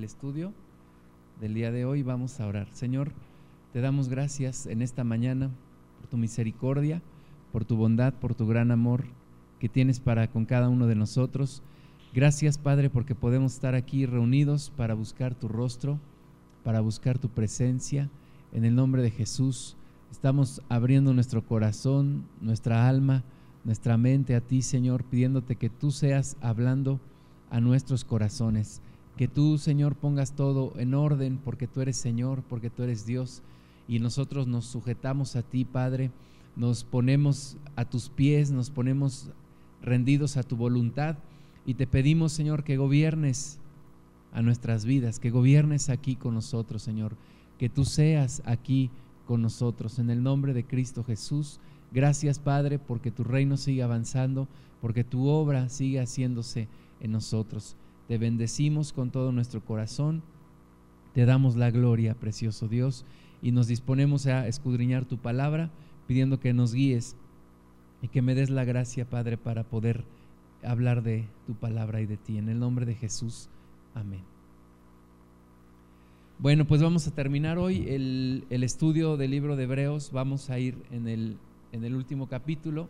el estudio del día de hoy. Vamos a orar. Señor, te damos gracias en esta mañana por tu misericordia, por tu bondad, por tu gran amor que tienes para con cada uno de nosotros. Gracias, Padre, porque podemos estar aquí reunidos para buscar tu rostro, para buscar tu presencia. En el nombre de Jesús, estamos abriendo nuestro corazón, nuestra alma, nuestra mente a ti, Señor, pidiéndote que tú seas hablando a nuestros corazones. Que tú, Señor, pongas todo en orden, porque tú eres Señor, porque tú eres Dios, y nosotros nos sujetamos a ti, Padre, nos ponemos a tus pies, nos ponemos rendidos a tu voluntad, y te pedimos, Señor, que gobiernes a nuestras vidas, que gobiernes aquí con nosotros, Señor, que tú seas aquí con nosotros, en el nombre de Cristo Jesús. Gracias, Padre, porque tu reino sigue avanzando, porque tu obra sigue haciéndose en nosotros. Te bendecimos con todo nuestro corazón, te damos la gloria, precioso Dios, y nos disponemos a escudriñar tu palabra, pidiendo que nos guíes y que me des la gracia, Padre, para poder hablar de tu palabra y de ti. En el nombre de Jesús, amén. Bueno, pues vamos a terminar hoy el, estudio del libro de Hebreos. Vamos a ir en el, último capítulo,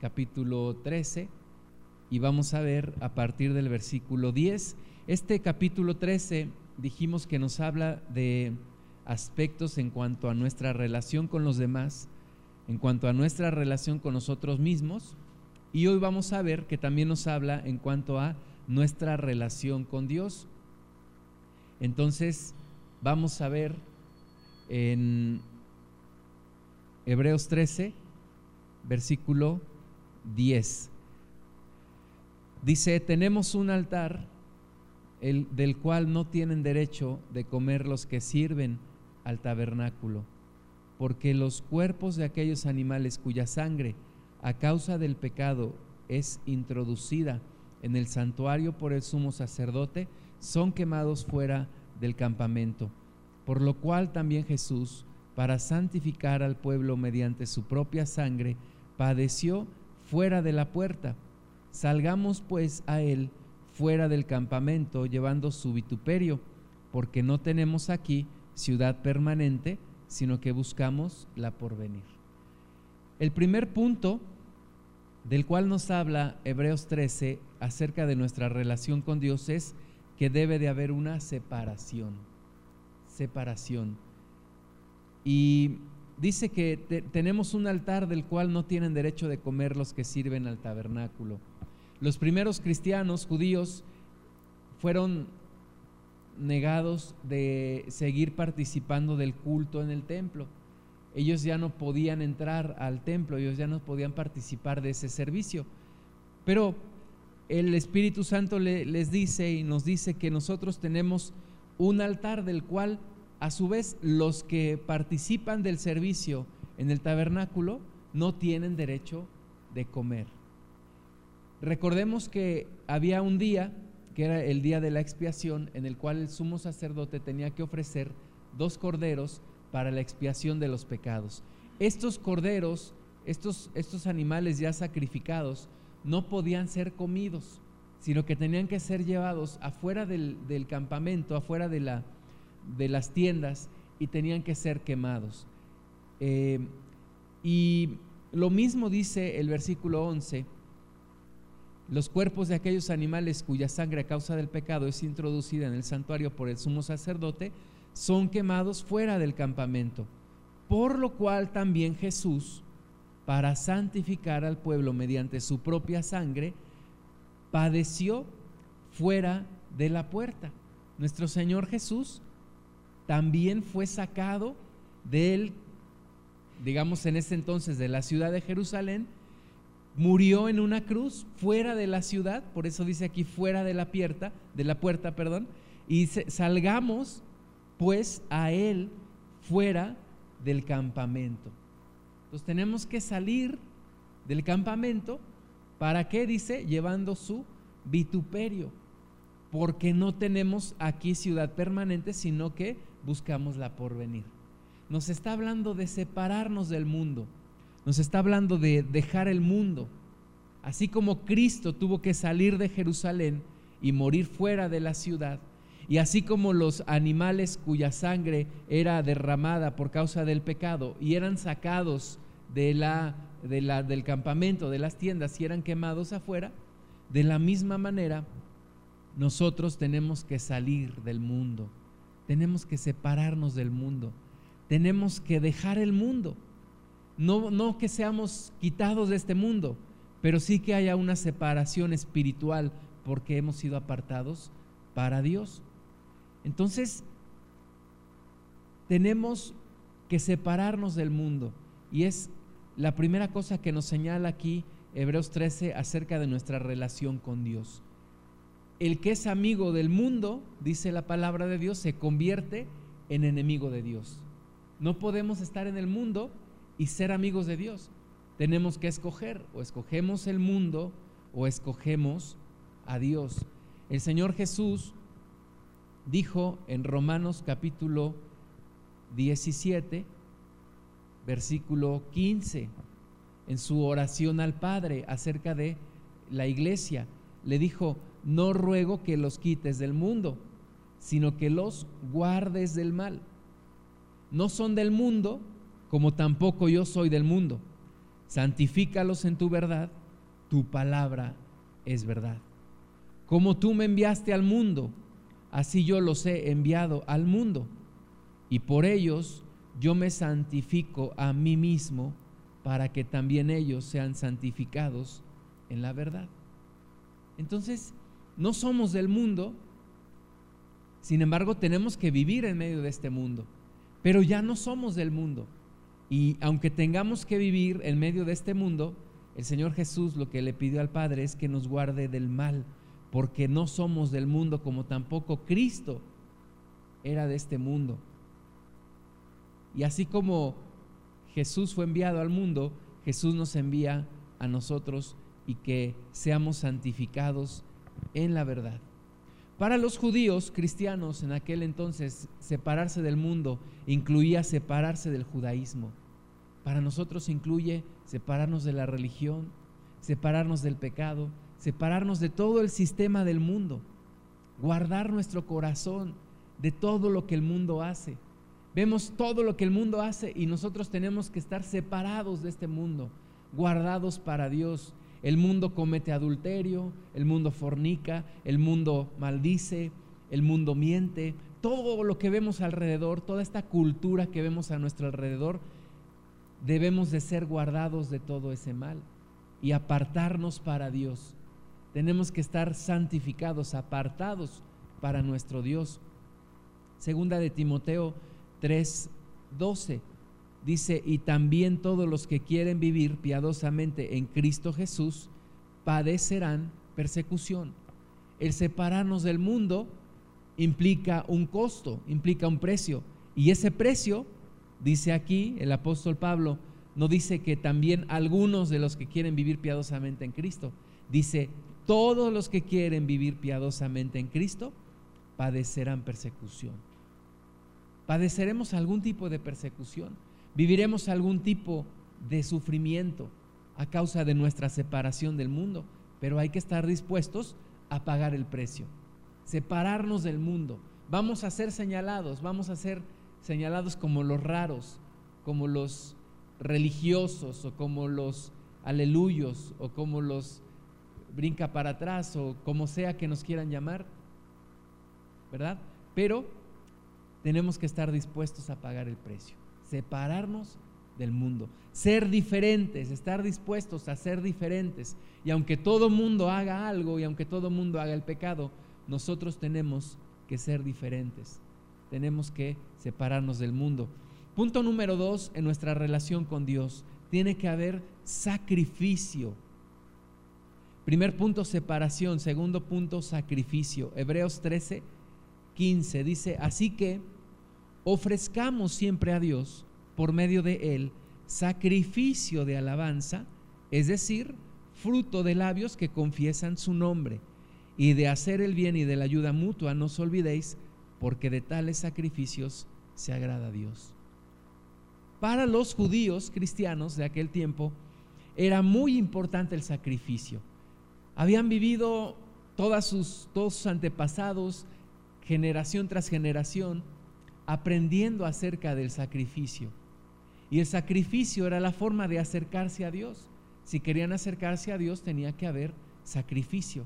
capítulo 13 y vamos a ver a partir del versículo 10. Este capítulo 13 dijimos que nos habla de aspectos en cuanto a nuestra relación con los demás, en cuanto a nuestra relación con nosotros mismos, y hoy vamos a ver que también nos habla en cuanto a nuestra relación con Dios. Entonces, vamos a ver en Hebreos 13, versículo 10. Dice, tenemos un altar el, del cual no tienen derecho de comer los que sirven al tabernáculo, porque los cuerpos de aquellos animales cuya sangre a causa del pecado es introducida en el santuario por el sumo sacerdote, son quemados fuera del campamento, por lo cual también Jesús, para santificar al pueblo mediante su propia sangre, padeció fuera de la puerta Salgamos pues a él fuera del campamento llevando su vituperio, porque no tenemos aquí ciudad permanente, sino que buscamos la porvenir. El primer punto del cual nos habla Hebreos 13 acerca de nuestra relación con Dios es que debe de haber una separación, separación. Y dice que tenemos un altar del cual no tienen derecho de comer los que sirven al tabernáculo. Los primeros cristianos judíos fueron negados de seguir participando del culto en el templo. Ellos ya no podían entrar al templo, ellos ya no podían participar de ese servicio. Pero el Espíritu Santo les dice y nos dice que nosotros tenemos un altar del cual a su vez los que participan del servicio en el tabernáculo no tienen derecho de comer. Recordemos que había un día, que era el día de la expiación, en el cual el sumo sacerdote tenía que ofrecer dos corderos para la expiación de los pecados. Estos corderos, estos, estos animales ya sacrificados, no podían ser comidos, sino que tenían que ser llevados afuera del, campamento, afuera de, la, de, las tiendas, y tenían que ser quemados. Eh, y lo mismo dice el versículo 11 los cuerpos de aquellos animales cuya sangre a causa del pecado es introducida en el santuario por el sumo sacerdote son quemados fuera del campamento, por lo cual también Jesús, para santificar al pueblo mediante su propia sangre, padeció fuera de la puerta. Nuestro Señor Jesús también fue sacado del, digamos en ese entonces, de la ciudad de Jerusalén, murió en una cruz fuera de la ciudad, por eso dice aquí fuera de la puerta, de la puerta, perdón, y salgamos pues a él fuera del campamento. Entonces tenemos que salir del campamento, ¿para qué? Dice, llevando su vituperio, porque no tenemos aquí ciudad permanente, sino que buscamos la porvenir. Nos está hablando de separarnos del mundo nos está hablando de dejar el mundo. Así como Cristo tuvo que salir de Jerusalén y morir fuera de la ciudad, Y así como los animales cuya sangre era derramada por causa del pecado y eran sacados de la, de la, del campamento, de las tiendas y eran quemados afuera, de la misma manera nosotros tenemos que salir del mundo, tenemos que separarnos del mundo, tenemos que dejar el mundo. No, no que seamos quitados de este mundo, pero sí que haya una separación espiritual porque hemos sido apartados para Dios. Entonces, tenemos que separarnos del mundo y es la primera cosa que nos señala aquí Hebreos 13 acerca de nuestra relación con Dios. El que es amigo del mundo, dice la palabra de Dios, se convierte en enemigo de Dios. No podemos estar en el mundo y ser amigos de Dios. Tenemos que escoger, o escogemos el mundo o escogemos a Dios. El Señor Jesús dijo en Romanos capítulo 17, versículo 15, en su oración al Padre acerca de la iglesia, le dijo, no ruego que los quites del mundo, sino que los guardes del mal. No son del mundo, como tampoco yo soy del mundo. Santifícalos en tu verdad, tu palabra es verdad. Como tú me enviaste al mundo, así yo los he enviado al mundo. Y por ellos yo me santifico a mí mismo para que también ellos sean santificados en la verdad. Entonces, no somos del mundo, sin embargo tenemos que vivir en medio de este mundo, pero ya no somos del mundo. Y aunque tengamos que vivir en medio de este mundo, el Señor Jesús lo que le pidió al Padre es que nos guarde del mal, porque no somos del mundo como tampoco Cristo era de este mundo. Y así como Jesús fue enviado al mundo, Jesús nos envía a nosotros y que seamos santificados en la verdad. Para los judíos cristianos en aquel entonces, separarse del mundo incluía separarse del judaísmo. Para nosotros incluye separarnos de la religión, separarnos del pecado, separarnos de todo el sistema del mundo, guardar nuestro corazón de todo lo que el mundo hace. Vemos todo lo que el mundo hace y nosotros tenemos que estar separados de este mundo, guardados para Dios. El mundo comete adulterio, el mundo fornica, el mundo maldice, el mundo miente. Todo lo que vemos alrededor, toda esta cultura que vemos a nuestro alrededor, debemos de ser guardados de todo ese mal y apartarnos para Dios. Tenemos que estar santificados, apartados para nuestro Dios. Segunda de Timoteo 3:12 dice, y también todos los que quieren vivir piadosamente en Cristo Jesús padecerán persecución. El separarnos del mundo implica un costo, implica un precio. Y ese precio, dice aquí el apóstol Pablo, no dice que también algunos de los que quieren vivir piadosamente en Cristo, dice todos los que quieren vivir piadosamente en Cristo padecerán persecución. Padeceremos algún tipo de persecución, viviremos algún tipo de sufrimiento a causa de nuestra separación del mundo, pero hay que estar dispuestos a pagar el precio, separarnos del mundo. Vamos a ser señalados, vamos a ser señalados como los raros, como los religiosos o como los aleluyos o como los brinca para atrás o como sea que nos quieran llamar, ¿verdad? Pero tenemos que estar dispuestos a pagar el precio, separarnos del mundo, ser diferentes, estar dispuestos a ser diferentes. Y aunque todo mundo haga algo y aunque todo mundo haga el pecado, nosotros tenemos que ser diferentes, tenemos que separarnos del mundo. Punto número dos en nuestra relación con Dios, tiene que haber sacrificio Primer punto, separación. Segundo punto, sacrificio. Hebreos 13, 15 dice, así que ofrezcamos siempre a Dios, por medio de Él, sacrificio de alabanza, es decir, fruto de labios que confiesan su nombre. Y de hacer el bien y de la ayuda mutua no os olvidéis, porque de tales sacrificios se agrada a Dios. Para los judíos cristianos de aquel tiempo, era muy importante el sacrificio habían vivido todos sus antepasados generación tras generación, aprendiendo acerca del sacrificio. Y el sacrificio era la forma de acercarse a Dios. Si querían acercarse a Dios tenía que haber sacrificio.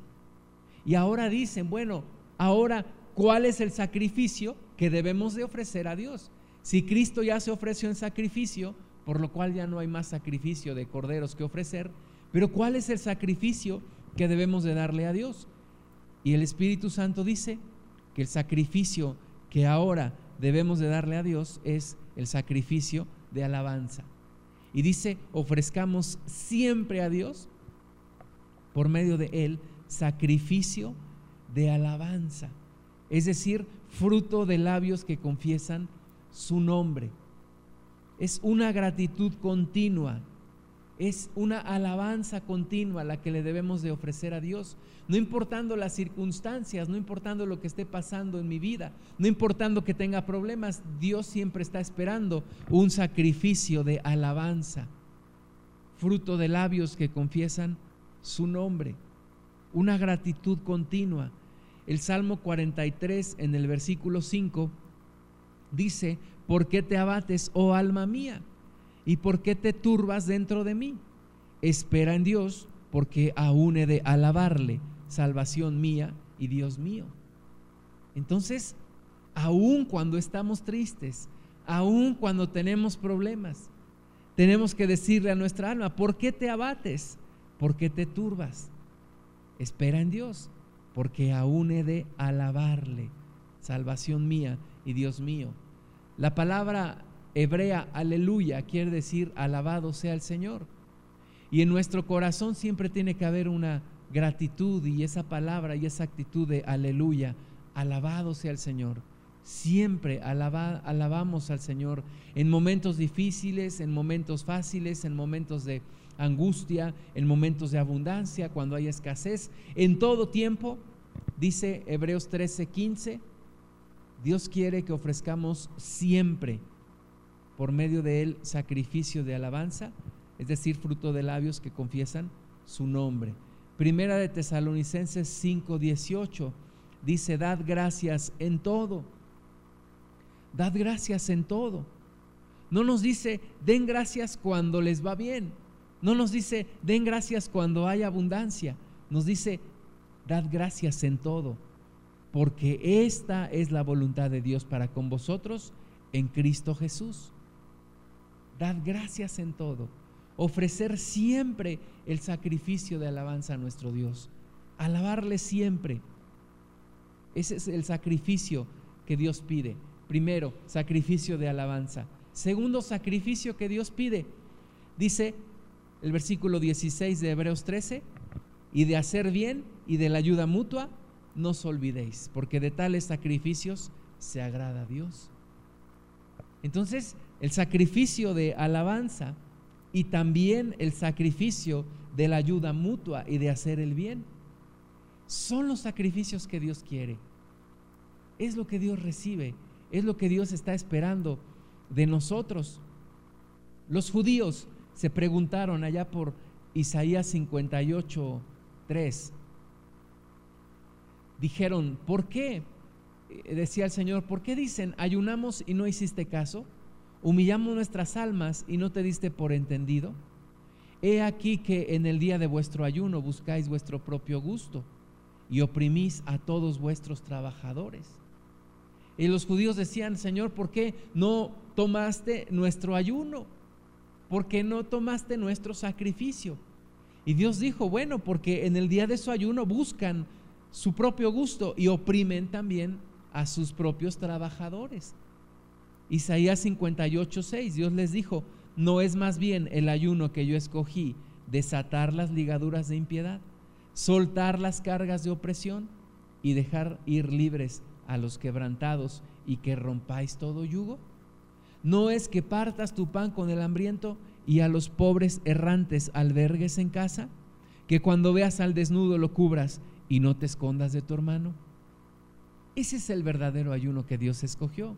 Y ahora dicen, bueno, ahora, ¿cuál es el sacrificio que debemos de ofrecer a Dios? Si Cristo ya se ofreció en sacrificio, por lo cual ya no hay más sacrificio de corderos que ofrecer, pero ¿cuál es el sacrificio que debemos de darle a Dios? Y el Espíritu Santo dice que el sacrificio que ahora debemos de darle a Dios es el sacrificio de alabanza. Y dice, ofrezcamos siempre a Dios, por medio de Él, sacrificio de alabanza. Es decir, fruto de labios que confiesan su nombre. Es una gratitud continua es una alabanza continua la que le debemos de ofrecer a Dios, no importando las circunstancias, no importando lo que esté pasando en mi vida, no importando que tenga problemas, Dios siempre está esperando un sacrificio de alabanza, fruto de labios que confiesan su nombre, una gratitud continua. El Salmo 43 en el versículo 5 dice, ¿por qué te abates, oh alma mía? ¿Y por qué te turbas dentro de mí? Espera en Dios, porque aún he de alabarle, salvación mía y Dios mío. Entonces, aún cuando estamos tristes, aún cuando tenemos problemas, tenemos que decirle a nuestra alma, ¿por qué te abates? ¿Por qué te turbas? Espera en Dios, porque aún he de alabarle, salvación mía y Dios mío. La palabra hebrea, aleluya, quiere decir alabado sea el Señor. Y en nuestro corazón siempre tiene que haber una gratitud y esa palabra y esa actitud de aleluya, alabado sea el Señor. Siempre alabamos al Señor en momentos difíciles, en momentos fáciles, en momentos de angustia, en momentos de abundancia, cuando hay escasez, en todo tiempo, dice Hebreos 13:15, Dios quiere que ofrezcamos siempre por medio de él sacrificio de alabanza, es decir, fruto de labios que confiesan su nombre. Primera de Tesalonicenses 5:18 dice, dad gracias en todo. Dad gracias en todo. No nos dice, den gracias cuando les va bien. No nos dice, den gracias cuando hay abundancia. Nos dice, dad gracias en todo. Porque esta es la voluntad de Dios para con vosotros en Cristo Jesús. Dad gracias en todo. Ofrecer siempre el sacrificio de alabanza a nuestro Dios. Alabarle siempre. Ese es el sacrificio que Dios pide. Primero, sacrificio de alabanza. Segundo, sacrificio que Dios pide. Dice el versículo 16 de Hebreos 13, y de hacer bien y de la ayuda mutua, no os olvidéis, porque de tales sacrificios se agrada a Dios. Entonces, el sacrificio de alabanza y también el sacrificio de la ayuda mutua y de hacer el bien. Son los sacrificios que Dios quiere. Es lo que Dios recibe, es lo que Dios está esperando de nosotros. Los judíos se preguntaron allá por Isaías 58, 3. Dijeron, ¿por qué? Eh, decía el Señor, ¿por qué dicen, ayunamos y no hiciste caso? humillamos nuestras almas y no te diste por entendido. He aquí que en el día de vuestro ayuno buscáis vuestro propio gusto y oprimís a todos vuestros trabajadores. Y los judíos decían, Señor, ¿por qué no tomaste nuestro ayuno? ¿Por qué no tomaste nuestro sacrificio? Y Dios dijo, bueno, porque en el día de su ayuno buscan su propio gusto y oprimen también a sus propios trabajadores. Isaías 58, 6, Dios les dijo, no es más bien el ayuno que yo escogí desatar las ligaduras de impiedad, soltar las cargas de opresión y dejar ir libres a los quebrantados y que rompáis todo yugo? ¿No es que partas tu pan con el hambriento y a los pobres errantes albergues en casa? ¿Que cuando veas al desnudo lo cubras y no te escondas de tu hermano? Ese es el verdadero ayuno que Dios escogió.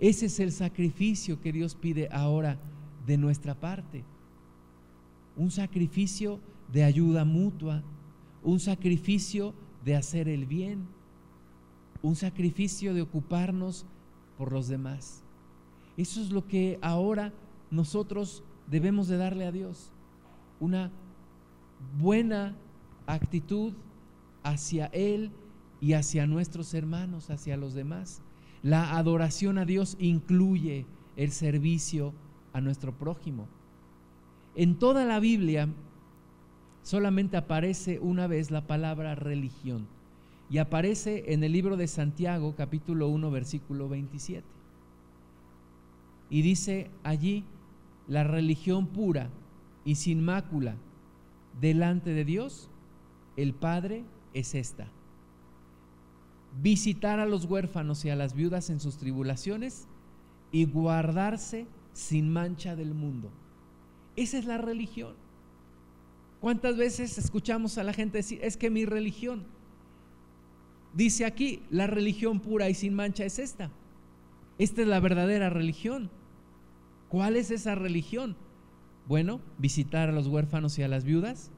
Ese es el sacrificio que Dios pide ahora de nuestra parte. Un sacrificio de ayuda mutua, un sacrificio de hacer el bien. un sacrificio de ocuparnos por los demás. Eso es lo que ahora nosotros debemos de darle a Dios. Una buena actitud hacia Él y hacia nuestros hermanos, hacia los demás. La adoración a Dios incluye el servicio a nuestro prójimo. En toda la Biblia solamente aparece una vez la palabra religión y aparece en el libro de Santiago capítulo 1 versículo 27. Y dice allí, la religión pura y sin mácula delante de Dios, el Padre es esta. Visitar a los huérfanos y a las viudas en sus tribulaciones y guardarse sin mancha del mundo. Esa es la religión. ¿Cuántas veces escuchamos a la gente decir, es que mi religión, dice aquí, la religión pura y sin mancha es esta? Esta es la verdadera religión. ¿Cuál es esa religión? Bueno, visitar a los huérfanos y a las viudas,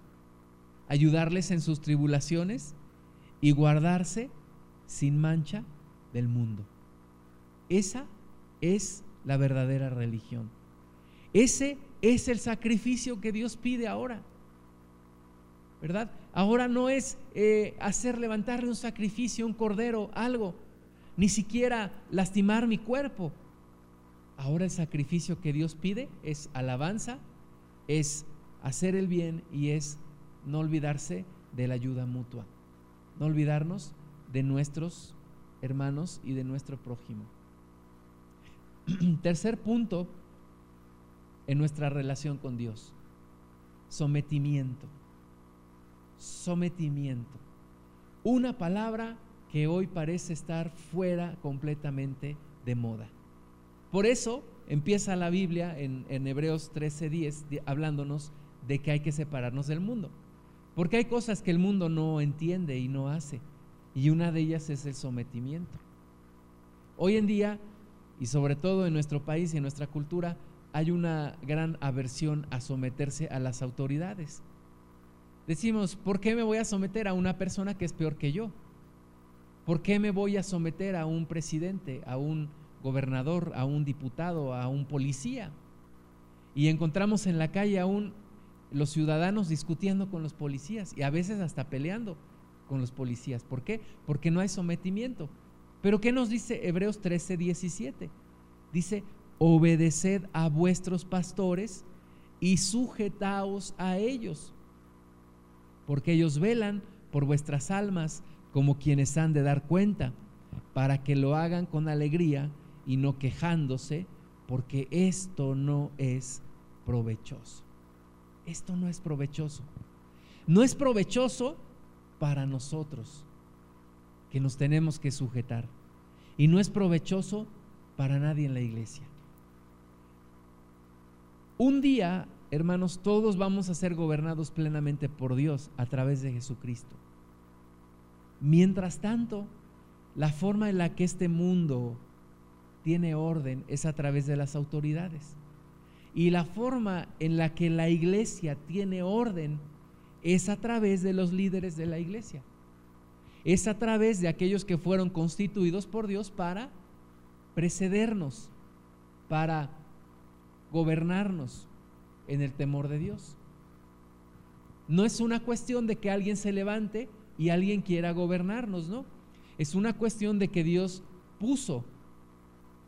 ayudarles en sus tribulaciones y guardarse sin mancha del mundo. Esa es la verdadera religión. Ese es el sacrificio que Dios pide ahora. ¿Verdad? Ahora no es eh, hacer levantarle un sacrificio, un cordero, algo, ni siquiera lastimar mi cuerpo. Ahora el sacrificio que Dios pide es alabanza, es hacer el bien y es no olvidarse de la ayuda mutua, no olvidarnos de nuestros hermanos y de nuestro prójimo. Tercer punto en nuestra relación con Dios, sometimiento. Sometimiento. Una palabra que hoy parece estar fuera completamente de moda. Por eso empieza la Biblia en, en Hebreos 13:10 hablándonos de que hay que separarnos del mundo. Porque hay cosas que el mundo no entiende y no hace. Y una de ellas es el sometimiento. Hoy en día y sobre todo en nuestro país y en nuestra cultura hay una gran aversión a someterse a las autoridades. Decimos, ¿por qué me voy a someter a una persona que es peor que yo? ¿Por qué me voy a someter a un presidente, a un gobernador, a un diputado, a un policía? Y encontramos en la calle aún los ciudadanos discutiendo con los policías y a veces hasta peleando con los policías. ¿Por qué? Porque no hay sometimiento. Pero ¿qué nos dice Hebreos 13, 17? Dice, obedeced a vuestros pastores y sujetaos a ellos, porque ellos velan por vuestras almas como quienes han de dar cuenta, para que lo hagan con alegría y no quejándose, porque esto no es provechoso. Esto no es provechoso. No es provechoso para nosotros que nos tenemos que sujetar. Y no es provechoso para nadie en la iglesia. Un día, hermanos, todos vamos a ser gobernados plenamente por Dios a través de Jesucristo. Mientras tanto, la forma en la que este mundo tiene orden es a través de las autoridades. Y la forma en la que la iglesia tiene orden es a través de los líderes de la iglesia es a través de aquellos que fueron constituidos por Dios para precedernos, para gobernarnos en el temor de Dios. No es una cuestión de que alguien se levante y alguien quiera gobernarnos, ¿no? Es una cuestión de que Dios puso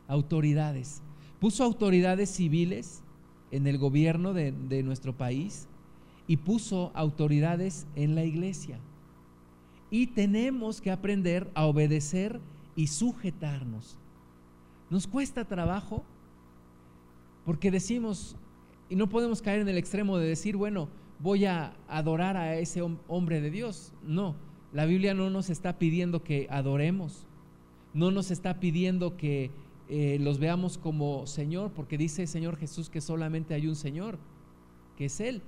autoridades, puso autoridades civiles en el gobierno de, nuestro país y puso autoridades en la iglesia y tenemos que aprender a obedecer y sujetarnos. Nos cuesta trabajo porque decimos, y no podemos caer en el extremo de decir, bueno, voy a adorar a ese hombre de Dios. No, la Biblia no nos está pidiendo que adoremos, no nos está pidiendo que eh, los veamos como Señor, porque dice el Señor Jesús que solamente hay un Señor, que es Él.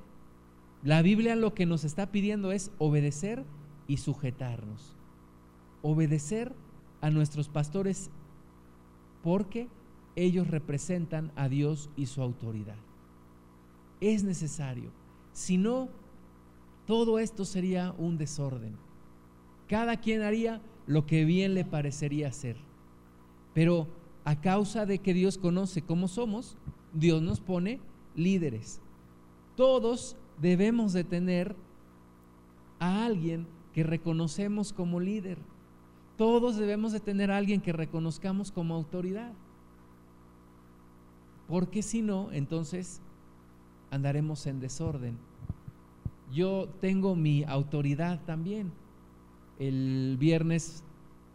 La Biblia lo que nos está pidiendo es obedecer y sujetarnos. Obedecer a nuestros pastores porque ellos representan a Dios y su autoridad. Es necesario. Si no, todo esto sería un desorden. Cada quien haría lo que bien le parecería hacer. Pero a causa de que Dios conoce cómo somos, Dios nos pone líderes. Todos debemos de tener a alguien que reconocemos como líder. Todos debemos de tener a alguien que reconozcamos como autoridad. Porque si no, entonces andaremos en desorden. Yo tengo mi autoridad también. El viernes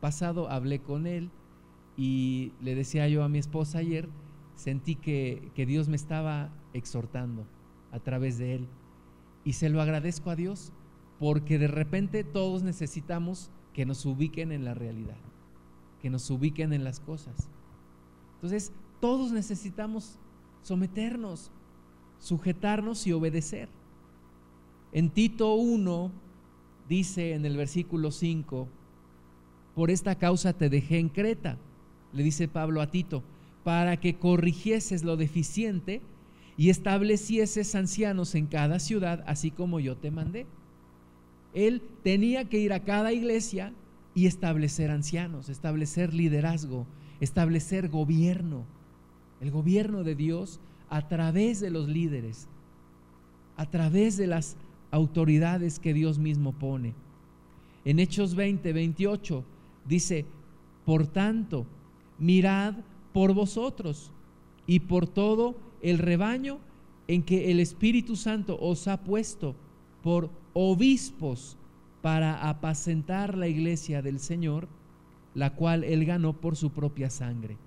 pasado hablé con él y le decía yo a mi esposa ayer, sentí que, que Dios me estaba exhortando a través de él. Y se lo agradezco a Dios porque de repente todos necesitamos que nos ubiquen en la realidad, que nos ubiquen en las cosas. Entonces, todos necesitamos someternos, sujetarnos y obedecer. En Tito 1 dice en el versículo 5, por esta causa te dejé en Creta, le dice Pablo a Tito, para que corrigieses lo deficiente y establecieses ancianos en cada ciudad, así como yo te mandé. Él tenía que ir a cada iglesia y establecer ancianos, establecer liderazgo, establecer gobierno, el gobierno de Dios a través de los líderes, a través de las autoridades que Dios mismo pone. En Hechos 20, 28 dice, por tanto, mirad por vosotros y por todo el rebaño en que el Espíritu Santo os ha puesto por obispos para apacentar la iglesia del Señor, la cual él ganó por su propia sangre.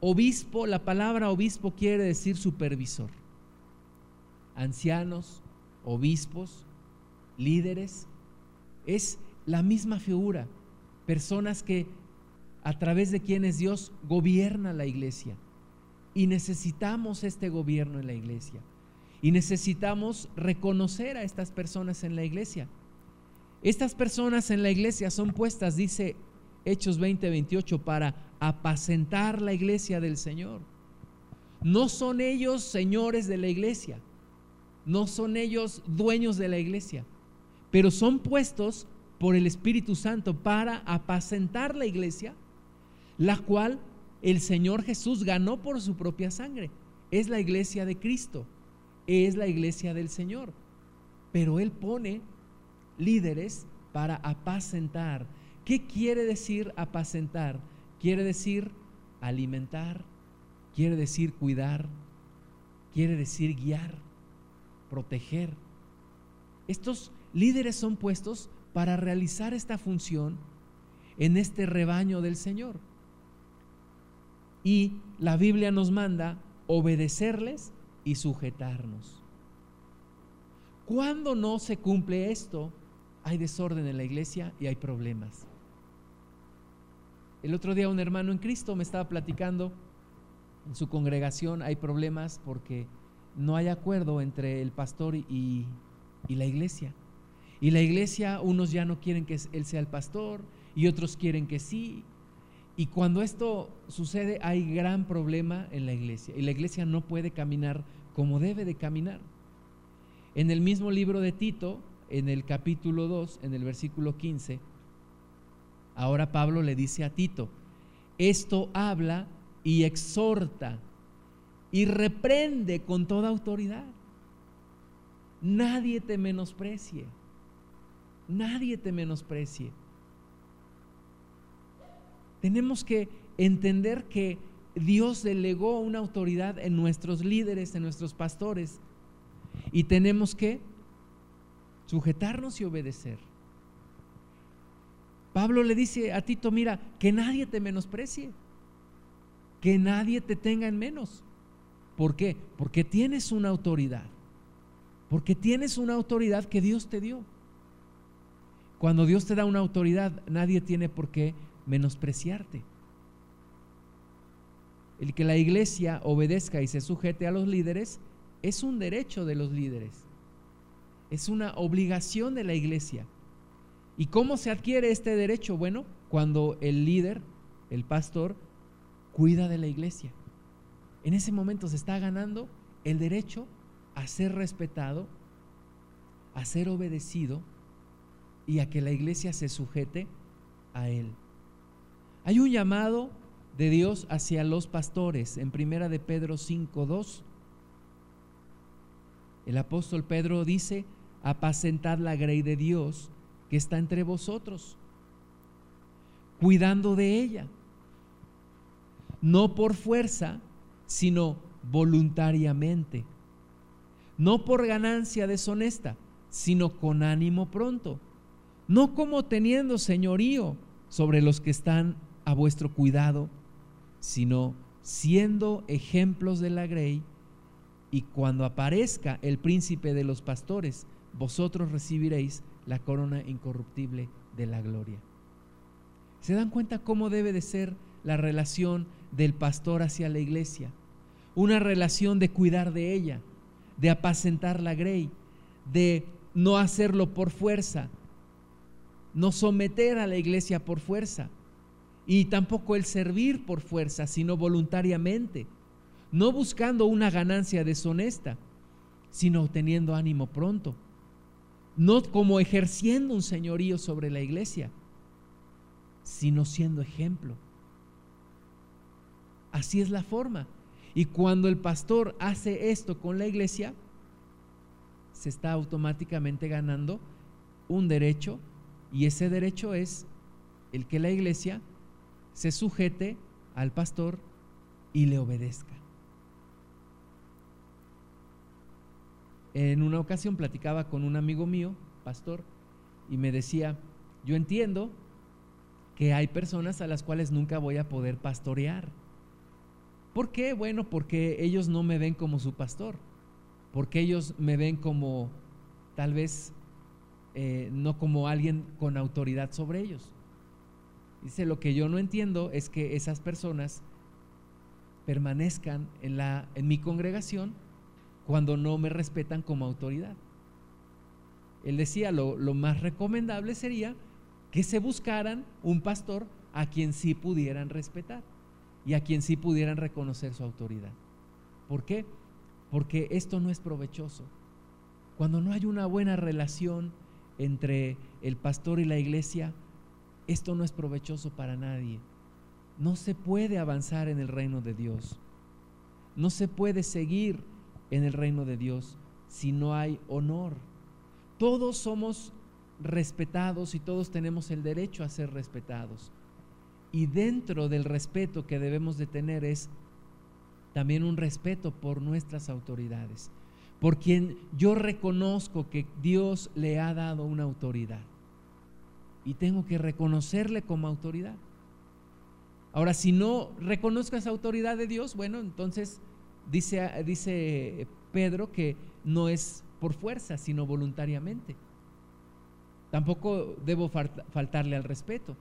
Obispo, la palabra obispo quiere decir supervisor. Ancianos, obispos, líderes, es la misma figura, personas que a través de quienes Dios gobierna la iglesia. Y necesitamos este gobierno en la iglesia. Y necesitamos reconocer a estas personas en la iglesia. Estas personas en la iglesia son puestas, dice Hechos 20, 28, para apacentar la iglesia del Señor. No son ellos señores de la iglesia, no son ellos dueños de la iglesia, pero son puestos por el Espíritu Santo para apacentar la iglesia, la cual el Señor Jesús ganó por su propia sangre. Es la iglesia de Cristo es la iglesia del Señor. Pero Él pone líderes para apacentar. ¿Qué quiere decir apacentar? Quiere decir alimentar, quiere decir cuidar, quiere decir guiar, proteger. Estos líderes son puestos para realizar esta función en este rebaño del Señor. Y la Biblia nos manda obedecerles y sujetarnos. Cuando no se cumple esto, hay desorden en la iglesia y hay problemas. El otro día un hermano en Cristo me estaba platicando, en su congregación hay problemas porque no hay acuerdo entre el pastor y, la iglesia. Y la iglesia, unos ya no quieren que él sea el pastor y otros quieren que sí. Y cuando esto sucede hay gran problema en la iglesia y la iglesia no puede caminar como debe de caminar. En el mismo libro de Tito, en el capítulo 2, en el versículo 15, ahora Pablo le dice a Tito, esto habla y exhorta y reprende con toda autoridad. Nadie te menosprecie, nadie te menosprecie. Tenemos que entender que Dios delegó una autoridad en nuestros líderes, en nuestros pastores, y tenemos que sujetarnos y obedecer. Pablo le dice a Tito, mira, que nadie te menosprecie, que nadie te tenga en menos. ¿Por qué? Porque tienes una autoridad, porque tienes una autoridad que Dios te dio. Cuando Dios te da una autoridad, nadie tiene por qué menospreciarte. El que la iglesia obedezca y se sujete a los líderes es un derecho de los líderes. Es una obligación de la iglesia. ¿Y cómo se adquiere este derecho? Bueno, cuando el líder, el pastor, cuida de la iglesia. En ese momento se está ganando el derecho a ser respetado, a ser obedecido y a que la iglesia se sujete a Él. Hay un llamado de Dios hacia los pastores en Primera de Pedro 5:2. El apóstol Pedro dice, apacentad la grey de Dios que está entre vosotros, cuidando de ella, no por fuerza, sino voluntariamente, no por ganancia deshonesta, sino con ánimo pronto, no como teniendo señorío sobre los que están a vuestro cuidado, sino siendo ejemplos de la grey, y cuando aparezca el príncipe de los pastores, vosotros recibiréis la corona incorruptible de la gloria. ¿Se dan cuenta cómo debe de ser la relación del pastor hacia la iglesia? Una relación de cuidar de ella, de apacentar la grey, de no hacerlo por fuerza, no someter a la iglesia por fuerza y tampoco el servir por fuerza, sino voluntariamente, no buscando una ganancia deshonesta, sino teniendo ánimo pronto, no como ejerciendo un señorío sobre la iglesia, sino siendo ejemplo. Así es la forma. Y cuando el pastor hace esto con la iglesia, se está automáticamente ganando un derecho y ese derecho es el que la iglesia se sujete al pastor y le obedezca. En una ocasión platicaba con un amigo mío, pastor, y me decía, yo entiendo que hay personas a las cuales nunca voy a poder pastorear. ¿Por qué? Bueno, porque ellos no me ven como su pastor, porque ellos me ven como tal vez eh, no como alguien con autoridad sobre ellos. Dice, lo que yo no entiendo es que esas personas permanezcan en, la, en mi congregación cuando no me respetan como autoridad. Él decía, lo, lo más recomendable sería que se buscaran un pastor a quien sí pudieran respetar y a quien sí pudieran reconocer su autoridad. ¿Por qué? Porque esto no es provechoso. Cuando no hay una buena relación entre el pastor y la iglesia, esto no es provechoso para nadie. No se puede avanzar en el reino de Dios. No se puede seguir en el reino de Dios si no hay honor. Todos somos respetados y todos tenemos el derecho a ser respetados. Y dentro del respeto que debemos de tener es también un respeto por nuestras autoridades por quien yo reconozco que Dios le ha dado una autoridad. Y tengo que reconocerle como autoridad. Ahora, si no reconozco esa autoridad de Dios, bueno, entonces dice, dice Pedro que no es por fuerza, sino voluntariamente. Tampoco debo faltarle al respeto,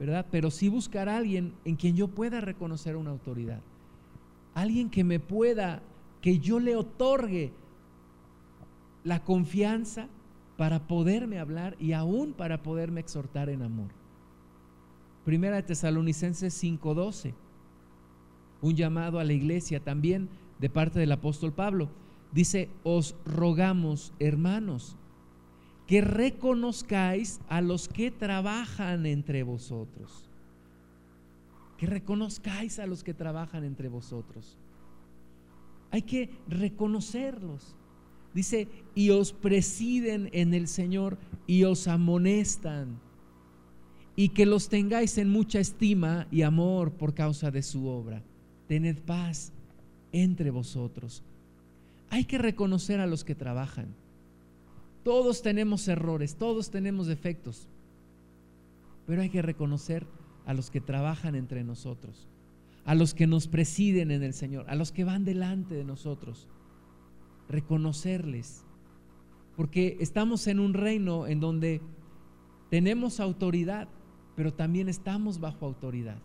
¿verdad? Pero sí buscar a alguien en quien yo pueda reconocer una autoridad. Alguien que me pueda que yo le otorgue la confianza para poderme hablar y aún para poderme exhortar en amor. Primera de Tesalonicenses 5:12, un llamado a la iglesia también de parte del apóstol Pablo. Dice, os rogamos, hermanos, que reconozcáis a los que trabajan entre vosotros. Que reconozcáis a los que trabajan entre vosotros. Hay que reconocerlos. Dice, y os presiden en el Señor y os amonestan. Y que los tengáis en mucha estima y amor por causa de su obra. Tened paz entre vosotros. Hay que reconocer a los que trabajan. Todos tenemos errores, todos tenemos defectos. Pero hay que reconocer a los que trabajan entre nosotros a los que nos presiden en el Señor, a los que van delante de nosotros, reconocerles, porque estamos en un reino en donde tenemos autoridad, pero también estamos bajo autoridad.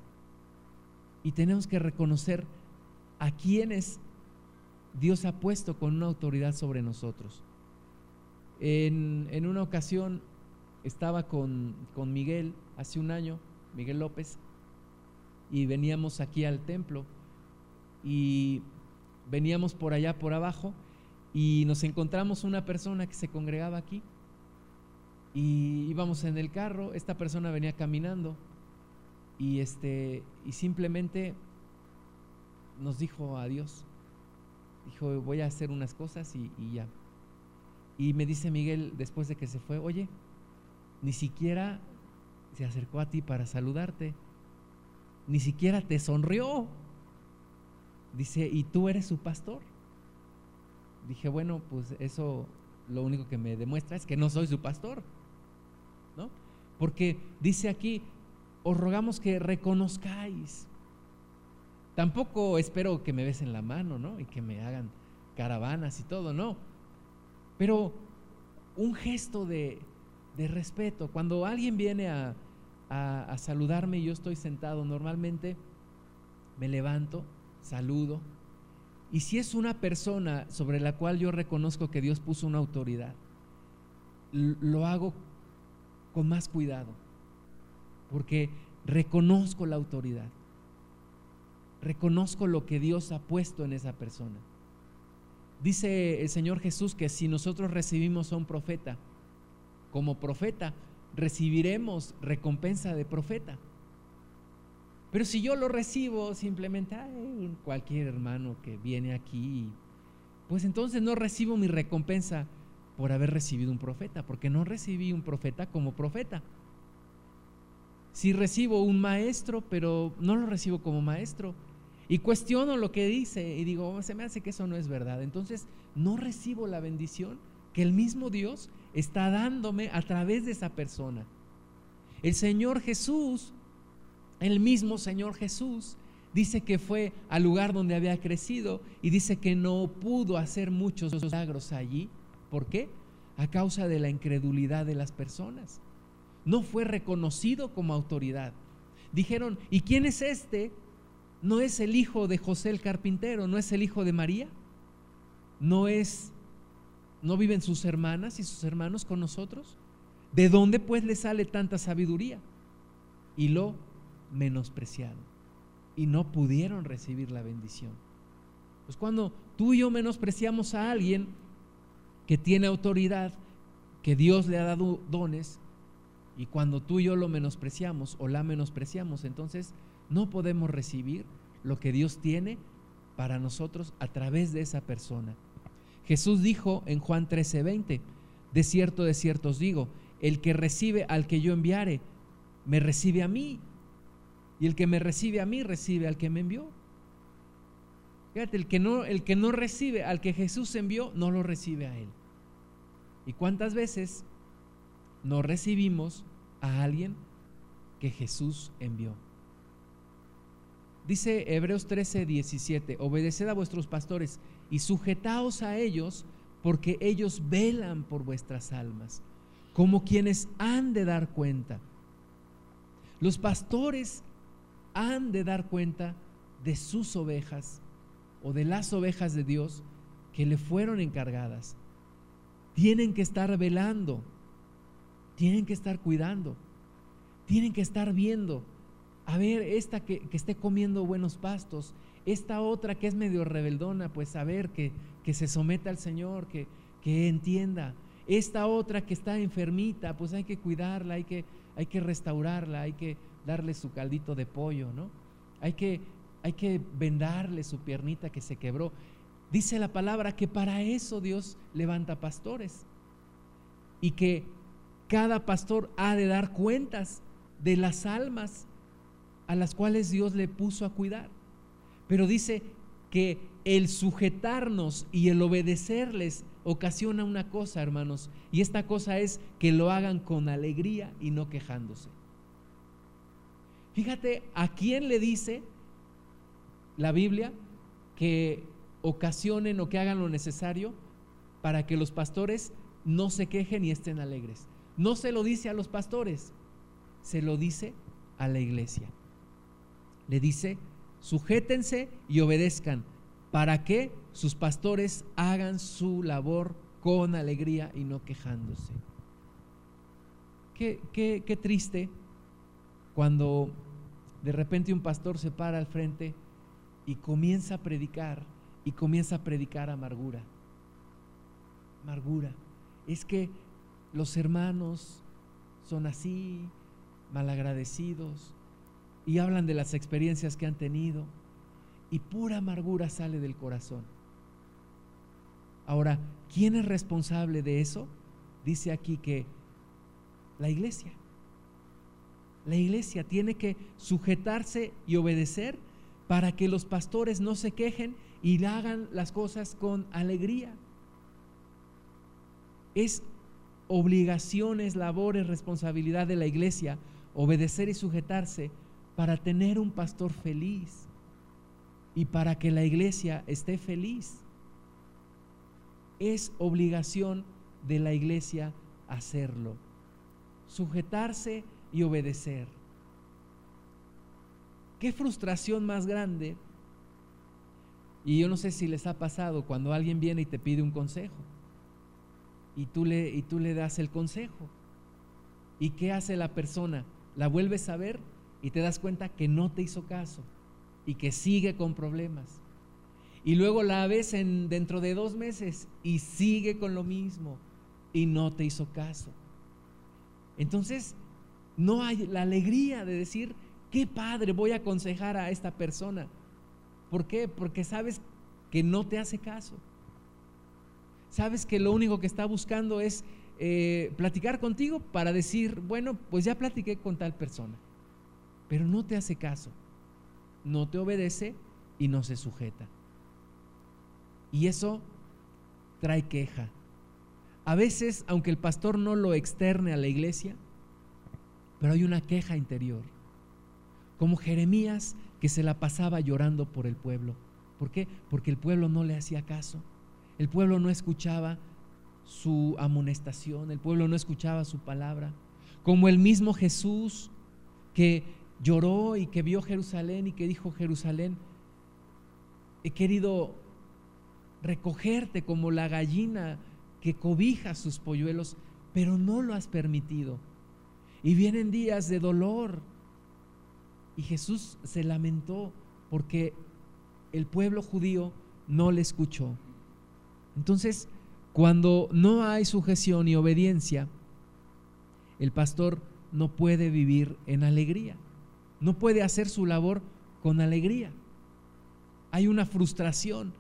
Y tenemos que reconocer a quienes Dios ha puesto con una autoridad sobre nosotros. En, en una ocasión estaba con, con Miguel hace un año, Miguel López, y veníamos aquí al templo y veníamos por allá por abajo y nos encontramos una persona que se congregaba aquí y íbamos en el carro, esta persona venía caminando y este y simplemente nos dijo adiós. Dijo, voy a hacer unas cosas y, y ya. Y me dice Miguel, después de que se fue, oye, ni siquiera se acercó a ti para saludarte, ni siquiera te sonrió. Dice, ¿y tú eres su pastor? Dije, bueno, pues eso lo único que me demuestra es que no soy su pastor, ¿no? Porque dice aquí, os rogamos que reconozcáis. Tampoco espero que me besen la mano, ¿no? Y que me hagan caravanas y todo, no. Pero un gesto de, de respeto. Cuando alguien viene a, a, saludarme y yo estoy sentado, normalmente me levanto, saludo. Y si es una persona sobre la cual yo reconozco que Dios puso una autoridad, lo hago con más cuidado, porque reconozco la autoridad, reconozco lo que Dios ha puesto en esa persona. Dice el Señor Jesús que si nosotros recibimos a un profeta como profeta, recibiremos recompensa de profeta. Pero si yo lo recibo simplemente, cualquier hermano que viene aquí, pues entonces no recibo mi recompensa por haber recibido un profeta, porque no recibí un profeta como profeta. Si recibo un maestro, pero no lo recibo como maestro, y cuestiono lo que dice y digo, oh, se me hace que eso no es verdad, entonces no recibo la bendición que el mismo Dios está dándome a través de esa persona. El Señor Jesús, el mismo Señor Jesús, dice que fue al lugar donde había crecido y dice que no pudo hacer muchos milagros allí. ¿Por qué? A causa de la incredulidad de las personas. No fue reconocido como autoridad. Dijeron, ¿y quién es este? ¿No es el hijo de José el carpintero? ¿No es el hijo de María? ¿No es ¿No viven sus hermanas y sus hermanos con nosotros? ¿De dónde pues le sale tanta sabiduría? Y lo menospreciado. Y no pudieron recibir la bendición. Pues cuando tú y yo menospreciamos a alguien que tiene autoridad, que Dios le ha dado dones, y cuando tú y yo lo menospreciamos o la menospreciamos, entonces no podemos recibir lo que Dios tiene para nosotros a través de esa persona. Jesús dijo en Juan 13:20, de cierto, de cierto os digo, el que recibe al que yo enviare, me recibe a mí. Y el que me recibe a mí, recibe al que me envió. Fíjate, el que no, el que no recibe al que Jesús envió, no lo recibe a él. ¿Y cuántas veces no recibimos a alguien que Jesús envió? Dice Hebreos 13, 17, obedeced a vuestros pastores y sujetaos a ellos, porque ellos velan por vuestras almas, como quienes han de dar cuenta. Los pastores han de dar cuenta de sus ovejas o de las ovejas de Dios que le fueron encargadas. Tienen que estar velando, tienen que estar cuidando, tienen que estar viendo a ver, esta que, esté comiendo buenos pastos, esta otra que es medio rebeldona, pues a ver, que, que se someta al Señor, que, que entienda. Esta otra que está enfermita, pues hay que cuidarla, hay que, hay que restaurarla, hay que darle su caldito de pollo, ¿no? Hay que, hay que vendarle su piernita que se quebró. Dice la palabra que para eso Dios levanta pastores y que cada pastor ha de dar cuentas de las almas a las cuales Dios le puso a cuidar. Pero dice que el sujetarnos y el obedecerles ocasiona una cosa, hermanos, y esta cosa es que lo hagan con alegría y no quejándose. Fíjate a quién le dice la Biblia que ocasionen o que hagan lo necesario para que los pastores no se quejen y estén alegres. No se lo dice a los pastores, se lo dice a la iglesia le dice, sujétense y obedezcan para que sus pastores hagan su labor con alegría y no quejándose. Qué, qué, triste cuando de repente un pastor se para al frente y comienza a predicar y comienza a predicar amargura. Amargura. Es que los hermanos son así, malagradecidos, y hablan de las experiencias que han tenido, y pura amargura sale del corazón. Ahora, ¿quién es responsable de eso? Dice aquí que la iglesia. La iglesia tiene que sujetarse y obedecer para que los pastores no se quejen y hagan las cosas con alegría. Es obligaciones, labores, responsabilidad de la iglesia obedecer y sujetarse para tener un pastor feliz y para que la iglesia esté feliz. Es obligación de la iglesia hacerlo, sujetarse y obedecer. Qué frustración más grande. Y yo no sé si les ha pasado cuando alguien viene y te pide un consejo. Y tú le, y tú le das el consejo. ¿Y qué hace la persona? La vuelves a ver y te das cuenta que no te hizo caso y que sigue con problemas. Y luego la ves en, dentro de dos meses y sigue con lo mismo y no te hizo caso. Entonces, no hay la alegría de decir, qué padre, voy a aconsejar a esta persona. ¿Por qué? Porque sabes que no te hace caso. Sabes que lo único que está buscando es eh, platicar contigo para decir, bueno, pues ya platiqué con tal persona, pero no te hace caso, no te obedece y no se sujeta. Y eso trae queja. A veces, aunque el pastor no lo externe a la iglesia, pero hay una queja interior. Como Jeremías que se la pasaba llorando por el pueblo. ¿Por qué? Porque el pueblo no le hacía caso. El pueblo no escuchaba su amonestación, el pueblo no escuchaba su palabra. Como el mismo Jesús que lloró y que vio Jerusalén y que dijo, Jerusalén, he querido recogerte como la gallina que cobija sus polluelos, pero no lo has permitido. Y vienen días de dolor. Y Jesús se lamentó porque el pueblo judío no le escuchó. Entonces, cuando no hay sujeción y obediencia, el pastor no puede vivir en alegría, no puede hacer su labor con alegría. Hay una frustración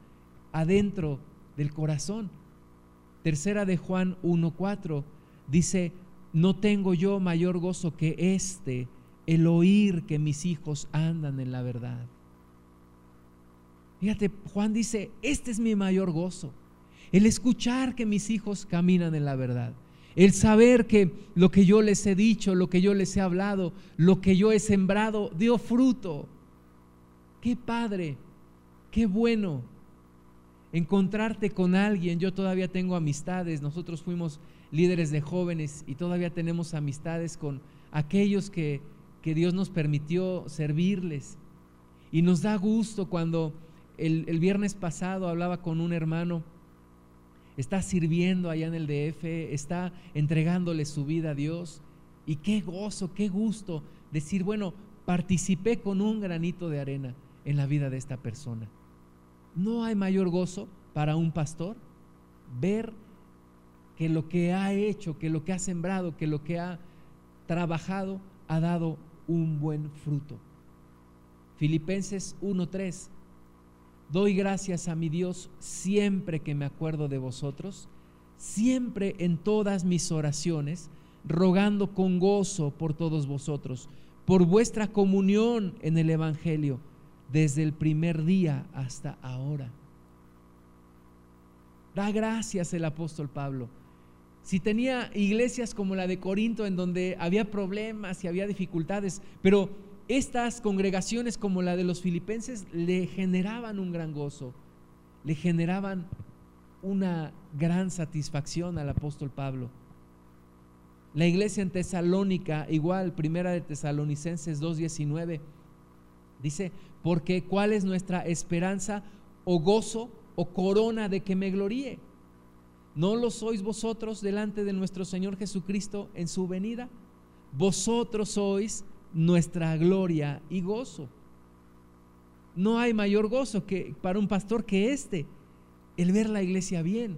adentro del corazón. Tercera de Juan 1.4 dice, no tengo yo mayor gozo que este, el oír que mis hijos andan en la verdad. Fíjate, Juan dice, este es mi mayor gozo, el escuchar que mis hijos caminan en la verdad, el saber que lo que yo les he dicho, lo que yo les he hablado, lo que yo he sembrado, dio fruto. Qué padre, qué bueno encontrarte con alguien. Yo todavía tengo amistades, nosotros fuimos líderes de jóvenes y todavía tenemos amistades con aquellos que, Dios nos permitió servirles. Y nos da gusto cuando el, el, viernes pasado hablaba con un hermano, está sirviendo allá en el DF, está entregándole su vida a Dios. Y qué gozo, qué gusto decir, bueno, participé con un granito de arena en la vida de esta persona. No hay mayor gozo para un pastor ver que lo que ha hecho, que lo que ha sembrado, que lo que ha trabajado ha dado un buen fruto. Filipenses 1:3 Doy gracias a mi Dios siempre que me acuerdo de vosotros, siempre en todas mis oraciones, rogando con gozo por todos vosotros, por vuestra comunión en el Evangelio, desde el primer día hasta ahora. Da gracias el apóstol Pablo si tenía iglesias como la de Corinto en donde había problemas y había dificultades, pero estas congregaciones como la de los filipenses le generaban un gran gozo, le generaban una gran satisfacción al apóstol Pablo. La iglesia en Tesalónica, igual, primera de Tesalonicenses 2.19, dice, porque ¿cuál es nuestra esperanza o gozo o corona de que me gloríe? ¿No lo sois vosotros delante de nuestro Señor Jesucristo en su venida? Vosotros sois nuestra gloria y gozo. No hay mayor gozo que para un pastor que este, el ver la iglesia bien,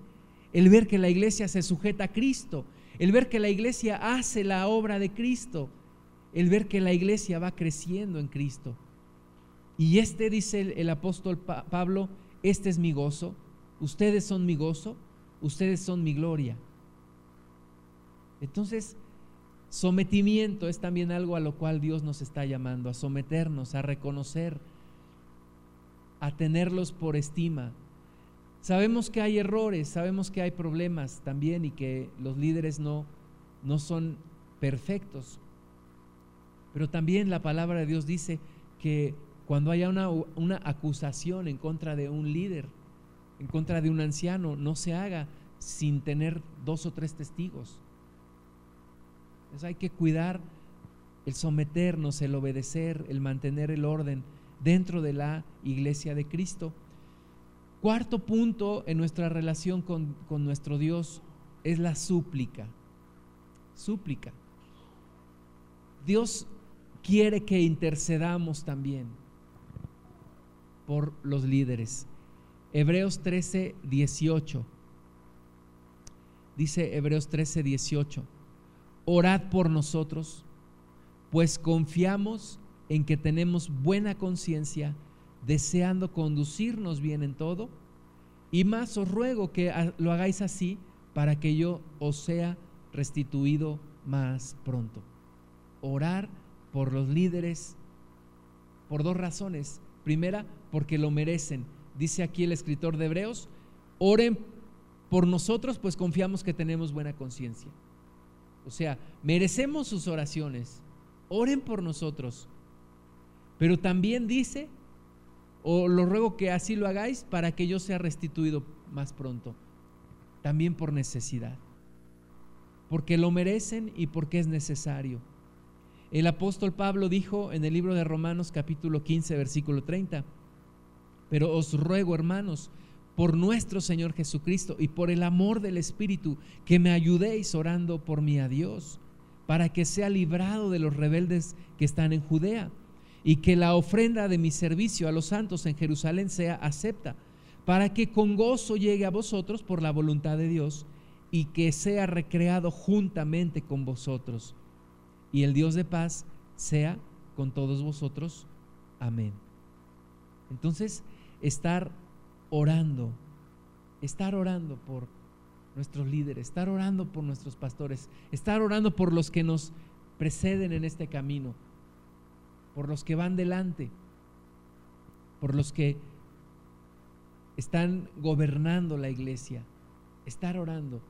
el ver que la iglesia se sujeta a Cristo, el ver que la iglesia hace la obra de Cristo, el ver que la iglesia va creciendo en Cristo. Y este, dice el, apóstol Pablo, este es mi gozo, ustedes son mi gozo, ustedes son mi gloria. Entonces, sometimiento es también algo a lo cual Dios nos está llamando, a someternos, a reconocer, a tenerlos por estima. Sabemos que hay errores, sabemos que hay problemas también y que los líderes no, no son perfectos. Pero también la palabra de Dios dice que cuando haya una, una acusación en contra de un líder, en contra de un anciano, no se haga sin tener dos o tres testigos. Entonces hay que cuidar el someternos, el obedecer, el mantener el orden dentro de la iglesia de Cristo. Cuarto punto en nuestra relación con, con nuestro Dios es la súplica. Súplica. Dios quiere que intercedamos también por los líderes. Hebreos 13, 18. Dice Hebreos 13, 18. Orad por nosotros, pues confiamos en que tenemos buena conciencia, deseando conducirnos bien en todo. Y más os ruego que lo hagáis así para que yo os sea restituido más pronto. Orar por los líderes por dos razones. Primera, porque lo merecen dice aquí el escritor de Hebreos, oren por nosotros, pues confiamos que tenemos buena conciencia. O sea, merecemos sus oraciones, oren por nosotros. Pero también dice, o lo ruego que así lo hagáis para que yo sea restituido más pronto, también por necesidad, porque lo merecen y porque es necesario. El apóstol Pablo dijo en el libro de Romanos capítulo 15, versículo 30, pero os ruego, hermanos, por nuestro Señor Jesucristo y por el amor del Espíritu, que me ayudéis orando por mí a Dios, para que sea librado de los rebeldes que están en Judea, y que la ofrenda de mi servicio a los santos en Jerusalén sea acepta, para que con gozo llegue a vosotros por la voluntad de Dios, y que sea recreado juntamente con vosotros. Y el Dios de paz sea con todos vosotros. Amén. Entonces, estar orando, estar orando por nuestros líderes, estar orando por nuestros pastores, estar orando por los que nos preceden en este camino, por los que van delante, por los que están gobernando la iglesia, estar orando,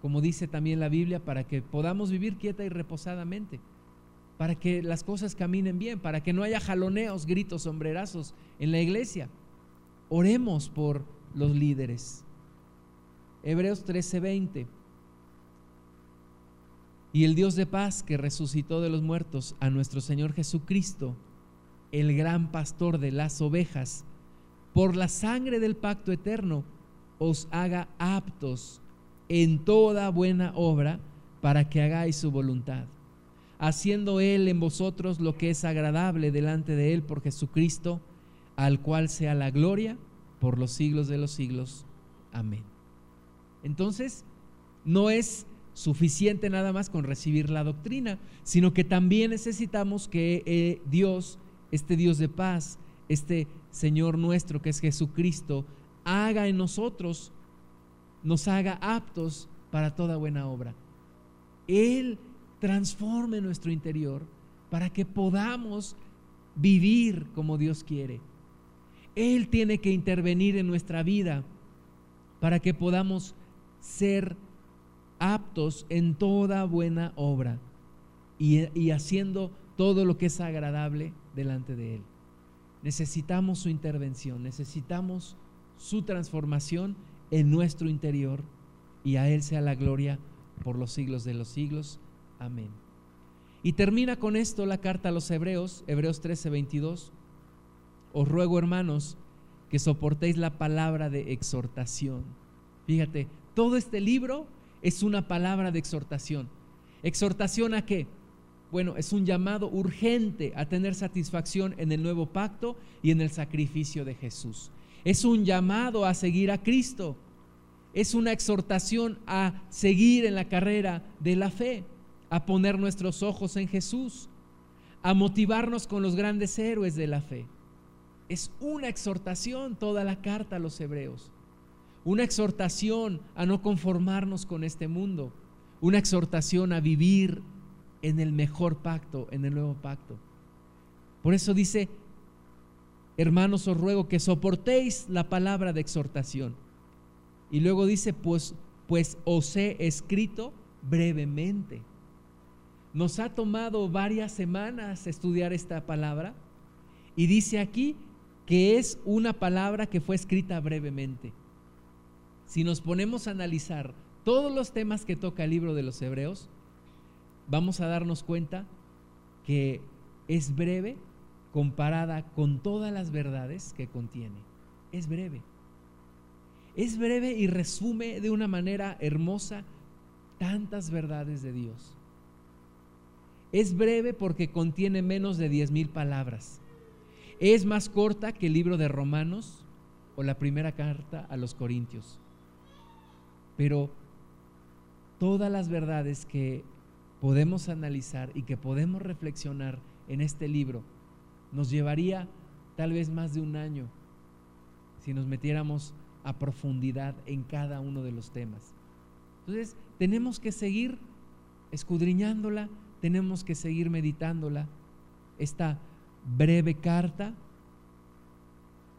como dice también la Biblia, para que podamos vivir quieta y reposadamente, para que las cosas caminen bien, para que no haya jaloneos, gritos, sombrerazos en la iglesia. Oremos por los líderes. Hebreos 13:20. Y el Dios de paz que resucitó de los muertos a nuestro Señor Jesucristo, el gran pastor de las ovejas, por la sangre del pacto eterno, os haga aptos en toda buena obra para que hagáis su voluntad, haciendo Él en vosotros lo que es agradable delante de Él por Jesucristo al cual sea la gloria por los siglos de los siglos. Amén. Entonces, no es suficiente nada más con recibir la doctrina, sino que también necesitamos que eh, Dios, este Dios de paz, este Señor nuestro que es Jesucristo, haga en nosotros, nos haga aptos para toda buena obra. Él transforme nuestro interior para que podamos vivir como Dios quiere. Él tiene que intervenir en nuestra vida para que podamos ser aptos en toda buena obra y, haciendo todo lo que es agradable delante de Él. Necesitamos su intervención, necesitamos su transformación en nuestro interior y a Él sea la gloria por los siglos de los siglos. Amén. Y termina con esto la carta a los Hebreos, Hebreos 13, 22 os ruego, hermanos, que soportéis la palabra de exhortación. Fíjate, todo este libro es una palabra de exhortación. ¿Exhortación a qué? Bueno, es un llamado urgente a tener satisfacción en el nuevo pacto y en el sacrificio de Jesús. Es un llamado a seguir a Cristo. es una exhortación a seguir en la carrera de la fe, a poner nuestros ojos en Jesús, a motivarnos con los grandes héroes de la fe. Es una exhortación toda la carta a los hebreos, una exhortación a no conformarnos con este mundo, una exhortación a vivir en el mejor pacto, en el nuevo pacto. Por eso dice, hermanos, os ruego que soportéis la palabra de exhortación. Y luego dice, pues, pues os he escrito brevemente. Nos ha tomado varias semanas estudiar esta palabra y dice aquí que es una palabra que fue escrita brevemente. Si nos ponemos a analizar todos los temas que toca el libro de los Hebreos, vamos a darnos cuenta que es breve comparada con todas las verdades que contiene. Es breve. Es breve y resume de una manera hermosa tantas verdades de Dios. Es breve porque contiene menos de diez mil palabras. Es más corta que el libro de Romanos o la primera carta a los Corintios. Pero todas las verdades que podemos analizar y que podemos reflexionar en este libro nos llevaría tal vez más de un año si nos metiéramos a profundidad en cada uno de los temas. Entonces, tenemos que seguir escudriñándola, tenemos que seguir meditándola. Esta breve carta,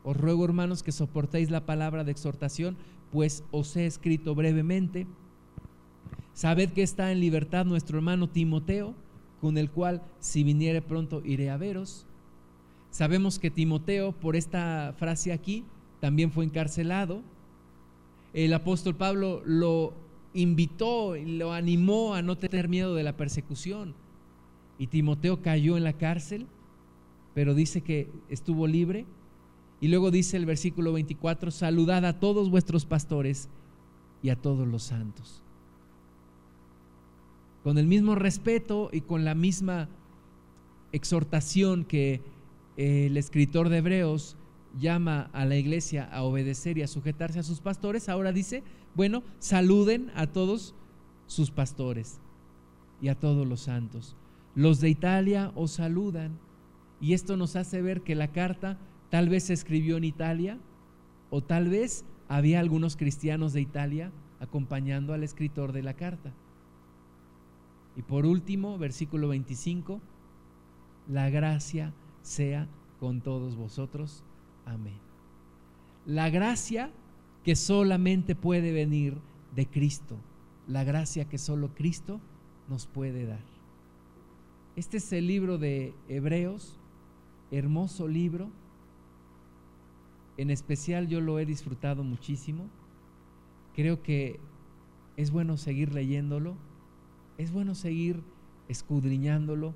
os ruego hermanos que soportéis la palabra de exhortación, pues os he escrito brevemente. Sabed que está en libertad nuestro hermano Timoteo, con el cual si viniere pronto iré a veros Sabemos que Timoteo, por esta frase aquí, también fue encarcelado. El apóstol Pablo lo invitó y lo animó a no tener miedo de la persecución. Y Timoteo cayó en la cárcel, pero dice que estuvo libre. Y luego dice el versículo 24, saludad a todos vuestros pastores y a todos los santos. Con el mismo respeto y con la misma exhortación que el escritor de Hebreos llama a la iglesia a obedecer y a sujetarse a sus pastores, ahora dice, bueno, saluden a todos sus pastores y a todos los santos. Los de Italia os saludan y esto nos hace ver que la carta tal vez se escribió en Italia o tal vez había algunos cristianos de Italia acompañando al escritor de la carta. Y por último, versículo 25, la gracia sea con todos vosotros. Amén. La gracia que solamente puede venir de Cristo, la gracia que solo Cristo nos puede dar. Este es el libro de Hebreos, hermoso libro. En especial yo lo he disfrutado muchísimo. Creo que es bueno seguir leyéndolo, es bueno seguir escudriñándolo,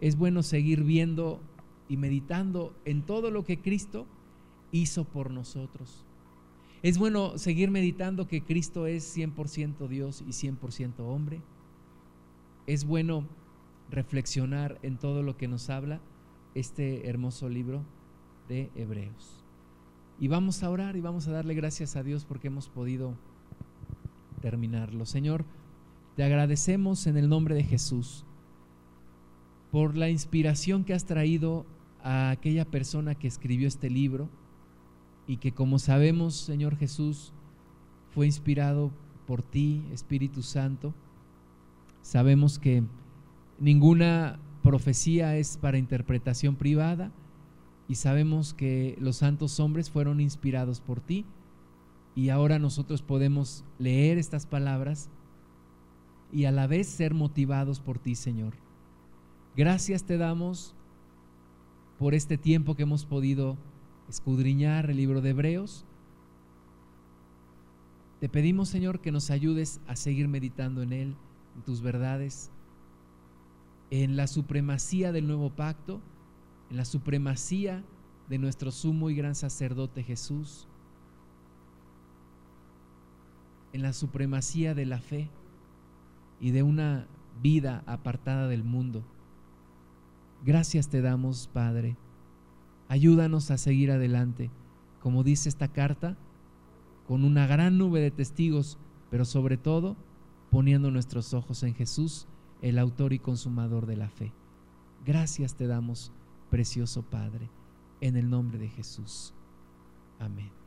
es bueno seguir viendo y meditando en todo lo que Cristo hizo por nosotros. Es bueno seguir meditando que Cristo es 100% Dios y 100% hombre. Es bueno reflexionar en todo lo que nos habla este hermoso libro de Hebreos. Y vamos a orar y vamos a darle gracias a Dios porque hemos podido terminarlo. Señor, te agradecemos en el nombre de Jesús por la inspiración que has traído a aquella persona que escribió este libro y que como sabemos, Señor Jesús, fue inspirado por ti, Espíritu Santo. Sabemos que ninguna profecía es para interpretación privada y sabemos que los santos hombres fueron inspirados por ti y ahora nosotros podemos leer estas palabras y a la vez ser motivados por ti, Señor. Gracias te damos por este tiempo que hemos podido escudriñar el libro de Hebreos. Te pedimos, Señor, que nos ayudes a seguir meditando en él, en tus verdades, en la supremacía del nuevo pacto, en la supremacía de nuestro sumo y gran sacerdote Jesús, en la supremacía de la fe y de una vida apartada del mundo. Gracias te damos, Padre. Ayúdanos a seguir adelante, como dice esta carta, con una gran nube de testigos, pero sobre todo poniendo nuestros ojos en Jesús, el autor y consumador de la fe. Gracias te damos, precioso Padre, en el nombre de Jesús. Amén.